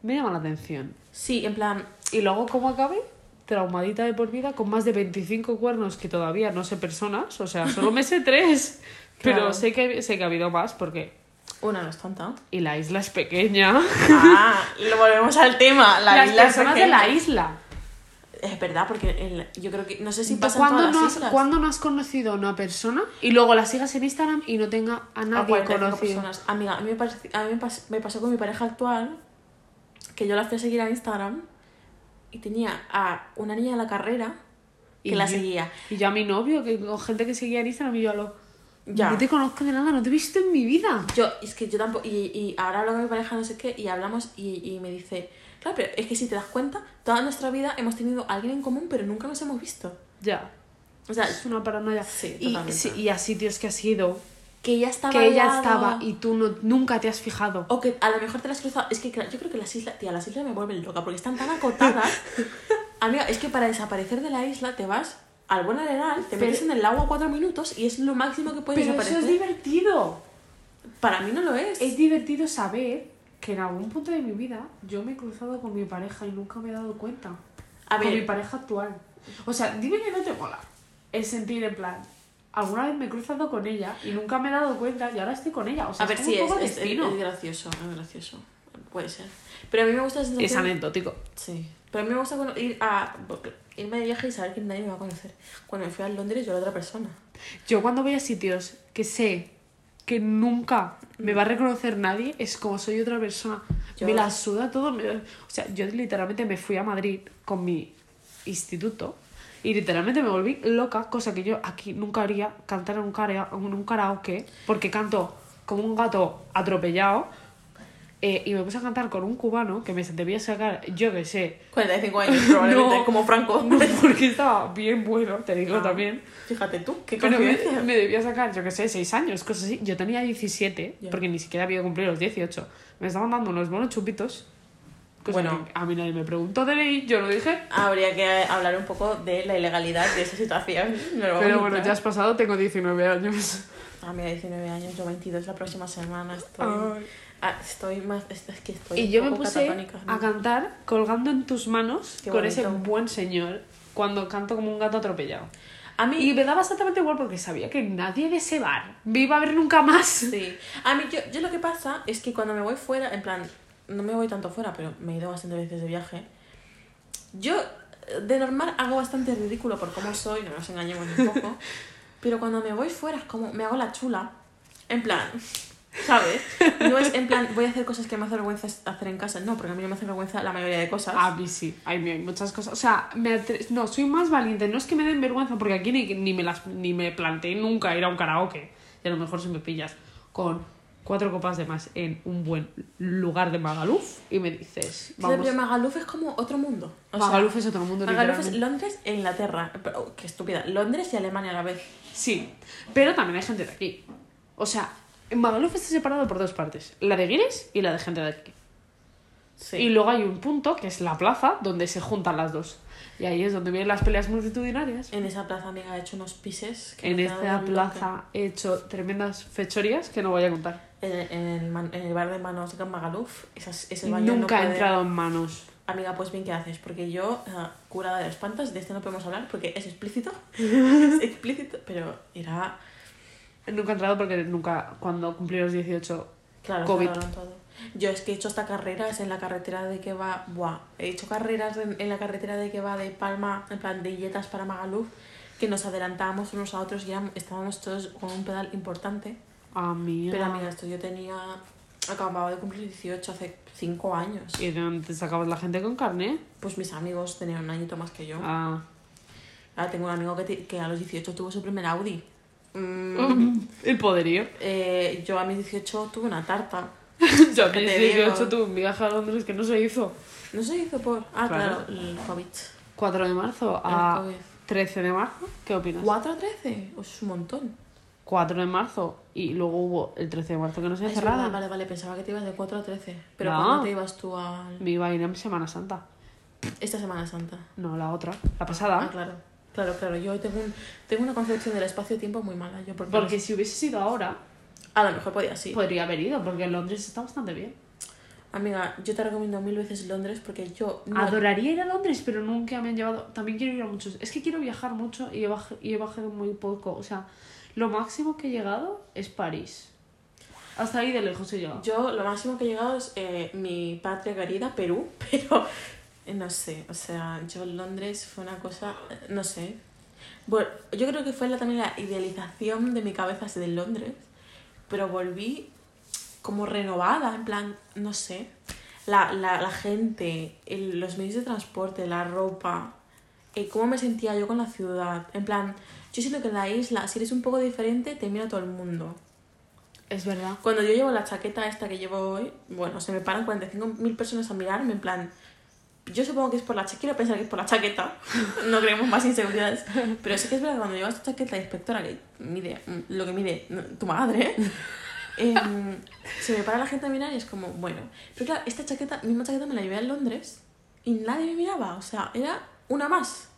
me llama la atención. Sí, en plan, Y luego, ¿cómo acabe? Traumadita de por vida con más de 25 cuernos que todavía no sé personas, o sea, solo me sé tres. Pero Claro. sé que, sé que ha habido más porque... una no es tonta. Y la isla es pequeña. Ah, lo volvemos al tema. La Las isla es personas de la isla. Es verdad, porque el- yo creo que. No sé si ¿Tú pasa en ¿Cuándo todas no, las has, islas. cuándo no has conocido a una persona y luego la sigas en Instagram y no tenga a A nadie 45 conocido? personas. Amiga, a mí, a me pasó con mi pareja actual que yo la fui a seguir a Instagram y tenía a una niña de la carrera que Y la yo- seguía. Y yo a mi novio, que, o gente que seguía en Instagram, y yo a lo... Ya. No te conozco de nada, no te he visto en mi vida. Yo, es que yo tampoco. Y, y ahora hablo con mi pareja, no sé qué, y hablamos y, y me dice. Claro, pero es que si te das cuenta, toda nuestra vida hemos tenido a alguien en común, pero nunca nos hemos visto. Ya. O sea, Es una paranoia. Sí, y, sí, y a sitios que has ido que ella estaba que ella estaba y tú no, nunca te has fijado. O que a lo mejor te las has cruzado. Es que yo creo que las islas, tía, las islas me vuelven loca porque están tan acotadas. Amiga, es que para desaparecer de la isla te vas al buen arenal, te metes en el agua cuatro minutos y es lo máximo que puedes Pero eso desaparecer. es divertido. Para mí no lo es. Es divertido saber que en algún punto de mi vida yo me he cruzado con mi pareja y nunca me he dado cuenta. A con ver. mi pareja actual. O sea, dime que no te mola. El sentir en plan. Alguna vez me he cruzado con ella y nunca me he dado cuenta y ahora estoy con ella. O sea, A ver, es como sí, un es, poco es, es- destino. es gracioso, es gracioso. Puede ser. Pero a mí me gusta sensación... Es anecdótico. Sí. Pero a mí me gusta ir a, irme de viaje y saber que nadie me va a conocer. Cuando me fui a Londres, yo era otra persona. Yo cuando voy a sitios que sé que nunca me va a reconocer nadie, es como soy otra persona. Yo- Me la suda todo. me- O sea, yo literalmente me fui a Madrid con mi instituto y literalmente me volví loca, cosa que yo aquí nunca haría, cantar en un, kara- en un karaoke, porque canto como un gato atropellado. eh, y me puse a cantar con un cubano que me debía sacar, yo que sé, 45 años probablemente, No. como Franco. no, porque estaba bien bueno, te digo Ah, también. Fíjate tú, qué Pero me, me debía sacar, yo que sé, 6 años, cosas así. Yo tenía 17, Ya. porque ni siquiera había cumplido los 18. Me estaban dando unos buenos chupitos. Cosa Bueno. a mí nadie me preguntó de ley, yo lo dije. Habría que hablar un poco de la ilegalidad de esa situación. Pero a bueno, ya has pasado, tengo 19 años. A mí 19 años, yo 22 la próxima semana. Estoy. Ah, estoy más... Es, que estoy Y un yo me puse catatónica. a cantar colgando en tus manos Qué con ese buen señor cuando canto como un gato atropellado. A mí... Y me daba exactamente igual porque sabía que nadie de ese bar me iba a ver nunca más. Sí. A mí, yo, yo lo que pasa es que cuando me voy fuera, en plan, no me voy tanto fuera, pero me he ido bastante veces de viaje. Yo, de normal, hago bastante ridículo por cómo soy, no nos engañemos un poco. pero cuando me voy fuera es como, me hago la chula. En plan, ¿sabes? No es en plan, voy a hacer cosas que me hace vergüenza hacer en casa. No, porque a mí no me hace vergüenza la mayoría de cosas. A mí sí, hay, hay muchas cosas. O sea, me atre- no, soy más valiente. No es que me den vergüenza, porque aquí ni, ni, me, las, ni me planteé nunca ir a un karaoke. Y a lo mejor si me pillas con cuatro copas de más en un buen lugar de Magaluf y me dices, Vamos. Pero Magaluf es como otro mundo. O sea, Magaluf es otro mundo. Magaluf es. Londres e Inglaterra. Pero, oh, qué estúpida. Londres y Alemania a la vez. Sí, pero también hay gente de aquí. O sea, Magaluf está separado por dos partes, la de guires y la de gente de aquí. Sí. Y luego hay un punto, que es la plaza, donde se juntan las dos. Y ahí es donde vienen las peleas multitudinarias. En esa plaza, amiga, he hecho unos pises. que En esta plaza he hecho tremendas fechorías que no voy a contar. En, en el, en el bar de manos de Magaluf, esas, ese baño Nunca no he puede- entrado en manos. Amiga, pues bien, ¿qué haces? Porque yo, curada de espantos, de este no podemos hablar porque es explícito. es explícito, pero era. Nunca he entrado porque nunca, cuando cumplí los 18, Claro, COVID. todo. Yo es que he hecho hasta carreras en la carretera de que va. Buah, he hecho carreras en, en la carretera de que va de Palma, en plan de Illetas para Magaluf, que nos adelantábamos unos a otros y éramos- estábamos todos con un pedal importante. A mí. Pero amiga, esto yo tenía. Acababa de cumplir 18 hace 5 años. ¿Y de dónde te sacabas la gente con carne? Pues mis amigos tenían un añito más que yo. Ah. Ahora tengo un amigo que, te- que a los 18 tuvo su primer Audi. Mm, El poderío. eh, yo a mis 18 tuve una tarta. Yo a ¿Qué mis te 18 digo? tuve un viaje a Londres que no se hizo. No se hizo por. Ah, Claro. claro, el COVID. 4 de marzo a COVID. 13 de marzo. ¿Qué opinas? ¿4 a 13? Pues es un montón. 4 de marzo y luego hubo el 13 de marzo que no se cerrada. vale, vale, pensaba que te ibas de 4 a 13. Pero No. ¿cuándo te ibas tú a Me iba a ir en Semana Santa. esta Semana Santa? No, la otra. La pasada. Ah, claro. Claro, claro. Yo tengo, un, tengo una concepción del espacio-tiempo muy mala. Yo porque, Porque si hubiese sido ahora, A lo mejor podía, sí. podría haber ido, porque Londres está bastante bien. Amiga, yo te recomiendo mil veces Londres porque yo... no- Adoraría ir a Londres, pero nunca me han llevado. También quiero ir a muchos. Es que quiero viajar mucho y he, baj- y he bajado muy poco. O sea, lo máximo que he llegado es París. Hasta ahí de lejos he llegado. Yo lo máximo que he llegado es eh, mi patria querida, Perú, pero eh, no sé, o sea, yo Londres fue una cosa, eh, no sé. Bueno, yo creo que fue la, también la idealización de mi cabeza de Londres, pero volví como renovada, en plan, no sé, la, la, la gente, el- los medios de transporte, la ropa, eh, cómo me sentía yo con la ciudad, en plan, yo siento que en la isla, si eres un poco diferente, te mira todo el mundo. Es verdad. Cuando yo llevo la chaqueta esta que llevo hoy, bueno, se me paran 45.000 personas a mirarme en plan, Yo supongo que es por la chaqueta, quiero pensar que es por la chaqueta, no creemos más inseguridades, pero sí que es verdad que cuando llevas esta chaqueta de inspectora que mide mm, lo que mide mm, tu madre, em, se me para la gente a mirar y es como, bueno, pero claro, esta chaqueta, misma chaqueta me la llevé a Londres y nadie me miraba, o sea, era una más.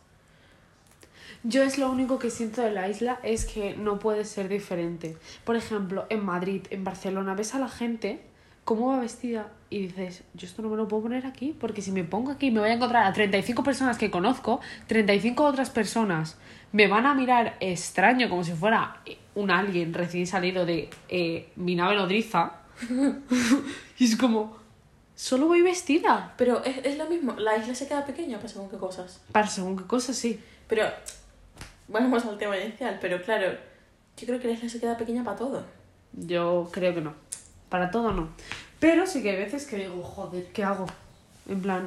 Yo es lo único que siento de la isla es que no puede ser diferente. Por ejemplo, en Madrid, en Barcelona, ves a la gente cómo va vestida y dices, yo esto no me lo puedo poner aquí, porque si me pongo aquí me voy a encontrar a 35 personas que conozco, 35 otras personas me van a mirar extraño, como si fuera un alguien recién salido de eh, mi nave nodriza. y es como, solo voy vestida. Pero es, es lo mismo, la isla se queda pequeña para según qué cosas. Para según qué cosas, sí. Pero, vamos al tema inicial, pero claro, yo creo que la isla se queda pequeña para todo. Yo creo que no. Para todo no. Pero sí que hay veces que digo, joder, ¿qué hago? En plan,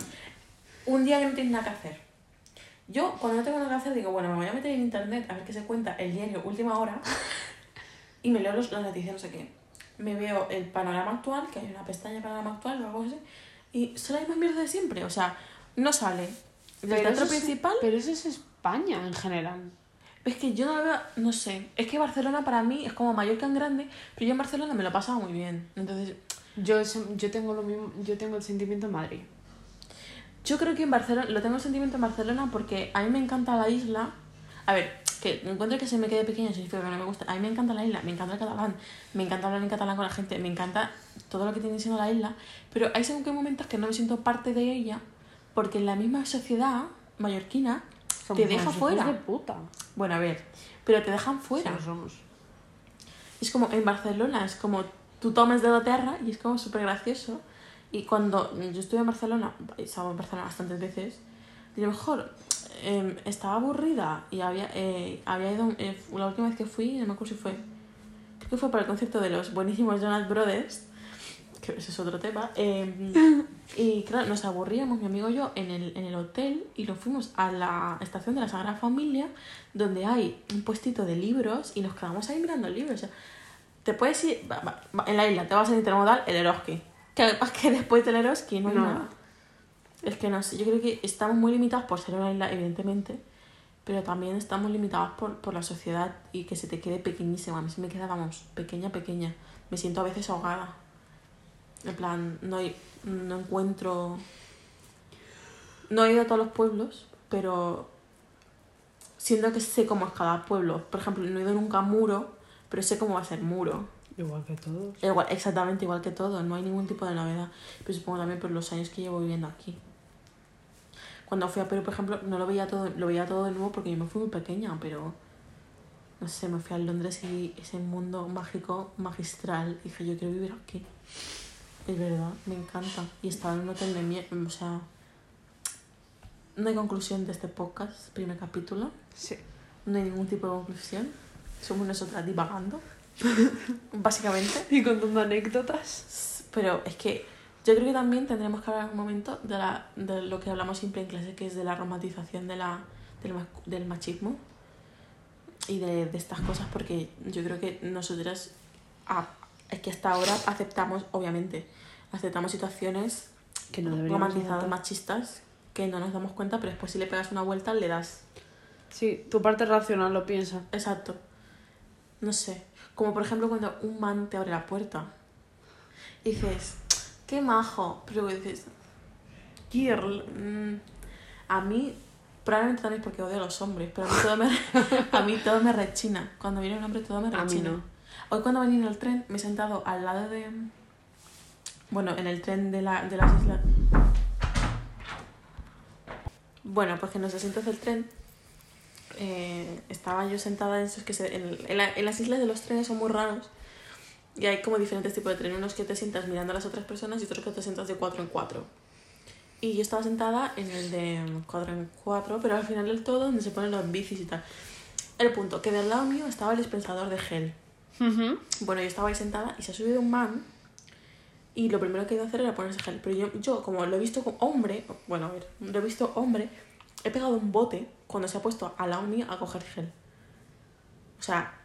Un día que no tienes nada que hacer. Yo, cuando no tengo nada que hacer, digo, bueno, me voy a meter en internet a ver qué se cuenta el diario Última Hora y me leo los, las noticias, no sé qué. Me veo el panorama actual, que hay una pestaña panorama actual o algo así, y son las mismas mierdas de siempre. O sea, no sale del Pero teatro es- principal. pero eso es España en general. Es que yo no lo veo, no sé. Es que Barcelona para mí es como Mallorca en grande, pero yo en Barcelona me lo pasaba muy bien. Entonces, Yo, yo tengo lo mismo, yo tengo el sentimiento en Madrid. Yo creo que en Barcelona, lo tengo el sentimiento en Barcelona porque a mí me encanta la isla. A ver, que encuentro que se me quede pequeño significa que no me gusta. A mí me encanta la isla, me encanta el catalán, me encanta hablar en catalán con la gente, me encanta todo lo que tiene siendo la isla, pero hay según qué momentos que no me siento parte de ella porque en la misma sociedad mallorquina te deja fuera. de puta. Bueno, a ver, pero te dejan fuera. Sí, somos. Es como en Barcelona, es como tú tomes de la tierra y es como súper gracioso. Y cuando yo estuve en Barcelona, he estado en Barcelona bastantes veces, y a lo mejor em, estaba aburrida y había, eh, había ido, eh, la última vez que fui, no me acuerdo si fue, creo que fue para el concierto de los buenísimos Jonas Brothers, que ese es otro tema, em, y claro, nos aburríamos, mi amigo y yo, en el, en el hotel y nos fuimos a la estación de la Sagrada Familia, donde hay un puestito de libros y nos quedamos ahí mirando libros. O sea, te puedes ir, va- va- en la isla te vas a intermodal el Eroski. Que que después del Eroski no hay No. nada. Es que no sé, yo creo que estamos muy limitados por ser una isla, evidentemente, pero también estamos limitados por, por la sociedad y que se te quede pequeñísima. A mí se me queda, vamos, pequeña, pequeña. Me siento a veces ahogada. En plan, no, hay, no encuentro... No he ido a todos los pueblos, pero siento que sé cómo es cada pueblo. Por ejemplo, no he ido nunca a Muro, pero sé cómo va a ser Muro. Igual que todos. Igual, exactamente igual que todo, no hay ningún tipo de novedad. Pero supongo también por los años que llevo viviendo aquí. Cuando fui a Perú, por ejemplo, no lo veía todo, lo veía todo de nuevo porque yo me fui muy pequeña, pero no sé, me fui a Londres y ese mundo mágico, magistral, dije yo quiero vivir aquí. Es verdad, me encanta. Y estaba en un hotel de mierda, o sea, no hay conclusión de este podcast, primer capítulo. Sí. No hay ningún tipo de conclusión. Somos nosotras divagando, básicamente. Y contando anécdotas. Pero es que yo creo que también tendremos que hablar un momento de, la, de lo que hablamos siempre en clase, que es de la romantización de la, del, del machismo y de, de estas cosas, porque yo creo que nosotras, ah, es que hasta ahora aceptamos, obviamente, aceptamos situaciones Que no romantizadas, machistas, que no nos damos cuenta, pero después si le pegas una vuelta le das Sí, tu parte racional lo piensa. Exacto. No sé. Como por ejemplo cuando un man te abre la puerta. Y dices, qué majo. Pero dices, girl. mm, a mí, probablemente también porque odio a los hombres, pero a mí todo me, a mí todo me rechina. Cuando viene un hombre todo me A mí rechina. no. Hoy cuando venía en el tren me he sentado al lado de... Bueno, en el tren de, la, de las islas... Bueno, pues que en los asientos del tren eh, estaba yo sentada en esos que se, en, en la- en las islas de los trenes son muy raros y hay como diferentes tipos de tren, unos que te sientas mirando a las otras personas y otros que te sientas de cuatro en cuatro. Y yo estaba sentada en el de cuatro en cuatro, pero al final del todo donde se ponen los bicis y tal. El punto, que del lado mío estaba el dispensador de gel. Bueno, yo estaba ahí sentada y se ha subido un man y lo primero que he ido a hacer era ponerse gel. Pero yo, yo como lo he visto como hombre, bueno, a ver, lo he visto hombre, he pegado un bote cuando se ha puesto al lado mío a coger gel. O sea,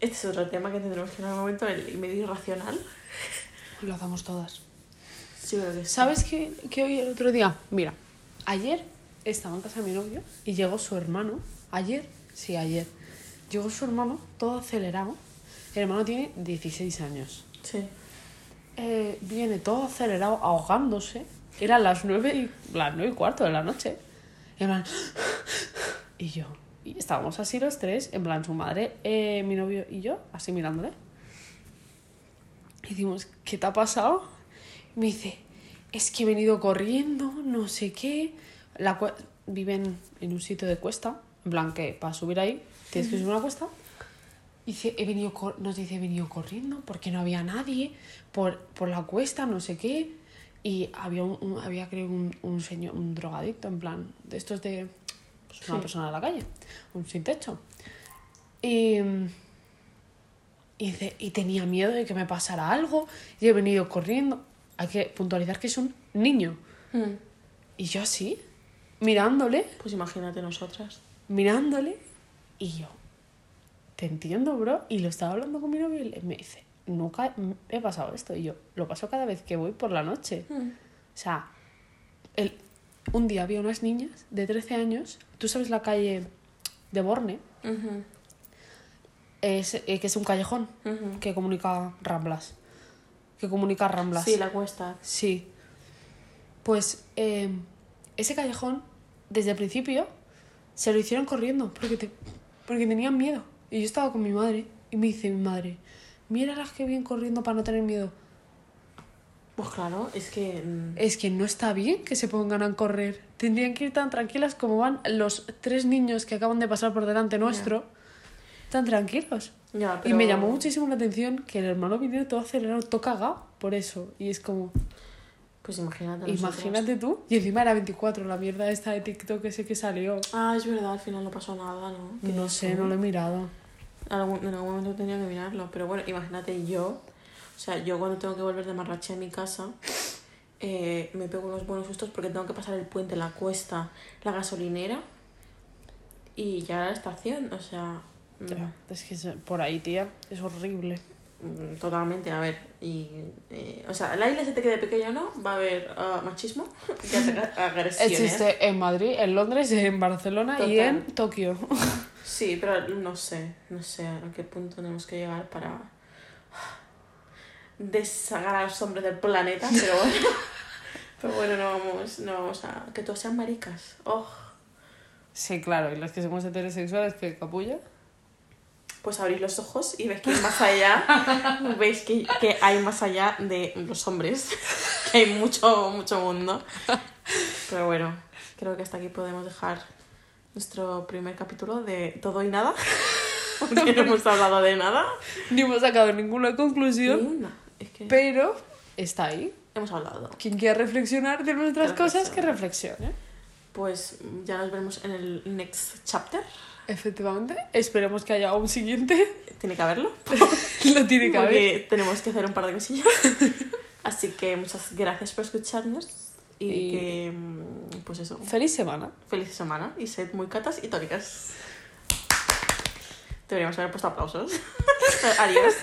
este es otro tema que tendremos que en algún momento, el medio irracional. Lo hacemos todas. Sí, creo que sí. ¿Sabes qué, qué oí el otro día? Mira, ayer estaba en casa de mi novio y llegó su hermano. Ayer, sí, ayer. Llegó su hermano, todo acelerado. El hermano tiene 16 años. Sí. Eh, viene todo acelerado, ahogándose. Eran las nueve y, las nueve y cuarto de la noche. Y yo. Y estábamos así los tres, en plan su madre, eh, mi novio y yo, así mirándole. Y decimos, ¿qué te ha pasado? Y me dice, es que he venido corriendo, no sé qué. La viven en un sitio de cuesta, en plan que para subir ahí tienes que subir una cuesta. Y Dice, he venido nos dice, he venido corriendo porque no había nadie por, por la cuesta, no sé qué. Y había, un, un- había creo, un, un señor, un drogadicto, en plan, de estos de pues, una Sí. persona de la calle, un sin techo. Y, y, y tenía miedo de que me pasara algo y he venido corriendo. Hay que puntualizar que es un niño. Mm. Y yo así, mirándole, Pues imagínate nosotras. mirándole, y yo, te entiendo, bro. Y lo estaba hablando con mi novio y me dice, nunca he pasado esto. Y yo, lo paso cada vez que voy por la noche. Mm. O sea, el, un día había unas niñas de 13 años, tú sabes la calle de Borne, es, eh, que es un callejón que comunica Ramblas. Que comunica Ramblas. Sí, la cuesta. Sí. Pues eh, ese callejón, desde el principio, se lo hicieron corriendo porque, te- porque tenían miedo. Y yo estaba con mi madre y me dice mi madre, mira las que vienen corriendo para no tener miedo. Pues claro, es que. mm, Es que no está bien que se pongan a correr. Tendrían que ir tan tranquilas como van los tres niños que acaban de pasar por delante nuestro. Tan tranquilos. Ya, Y pero- me llamó muchísimo la atención que el hermano viniera todo acelerado, todo cagado por eso. Y es como, Pues imagínate. imagínate tú. Y encima era 24, la mierda esta de TikTok ese que salió. Ah, es verdad, al final no pasó nada, ¿no? Que No sé, no lo he mirado. Algún- en algún momento tenía que mirarlo. Pero bueno, imagínate yo. O sea, yo cuando tengo que volver de Marrache a mi casa, eh, me pego unos buenos sustos porque tengo que pasar el puente, la cuesta, la gasolinera y ya la estación. O sea, mm, Ya, Es que por ahí, tía, es horrible. mm, totalmente. A ver, y. eh, o sea, la isla se te quede pequeña o no, va a haber ah, machismo y ag- agresiones. Existe en Madrid, en Londres, en Barcelona y en Tokio. Sí, pero no sé, no sé a qué punto tenemos que llegar para desagar a los hombres del planeta, pero bueno, pero bueno, no vamos, no vamos a que todos sean maricas. Oh, Sí, claro, y los que somos heterosexuales, que capulla. pues abrís los ojos y veis que hay más allá, veis que, que hay más allá de los hombres, que hay mucho, mucho mundo. Pero bueno, creo que hasta aquí podemos dejar nuestro primer capítulo de todo y nada, porque no hemos hablado de nada. Ni hemos sacado ninguna Ni conclusión, una. Es que pero está ahí. hemos hablado. Quien quiera reflexionar de nuestras Que cosas, que reflexione. reflexione. Pues ya nos veremos en el next chapter. Efectivamente. Esperemos que haya un siguiente. Tiene que haberlo. Lo tiene que haber. Porque tenemos que hacer un par de cosillas. Así que muchas gracias por escucharnos. Y, Y- que, mm, pues eso, Feliz semana. feliz semana. Y sed muy catas y tónicas. Deberíamos haber puesto aplausos. Adiós.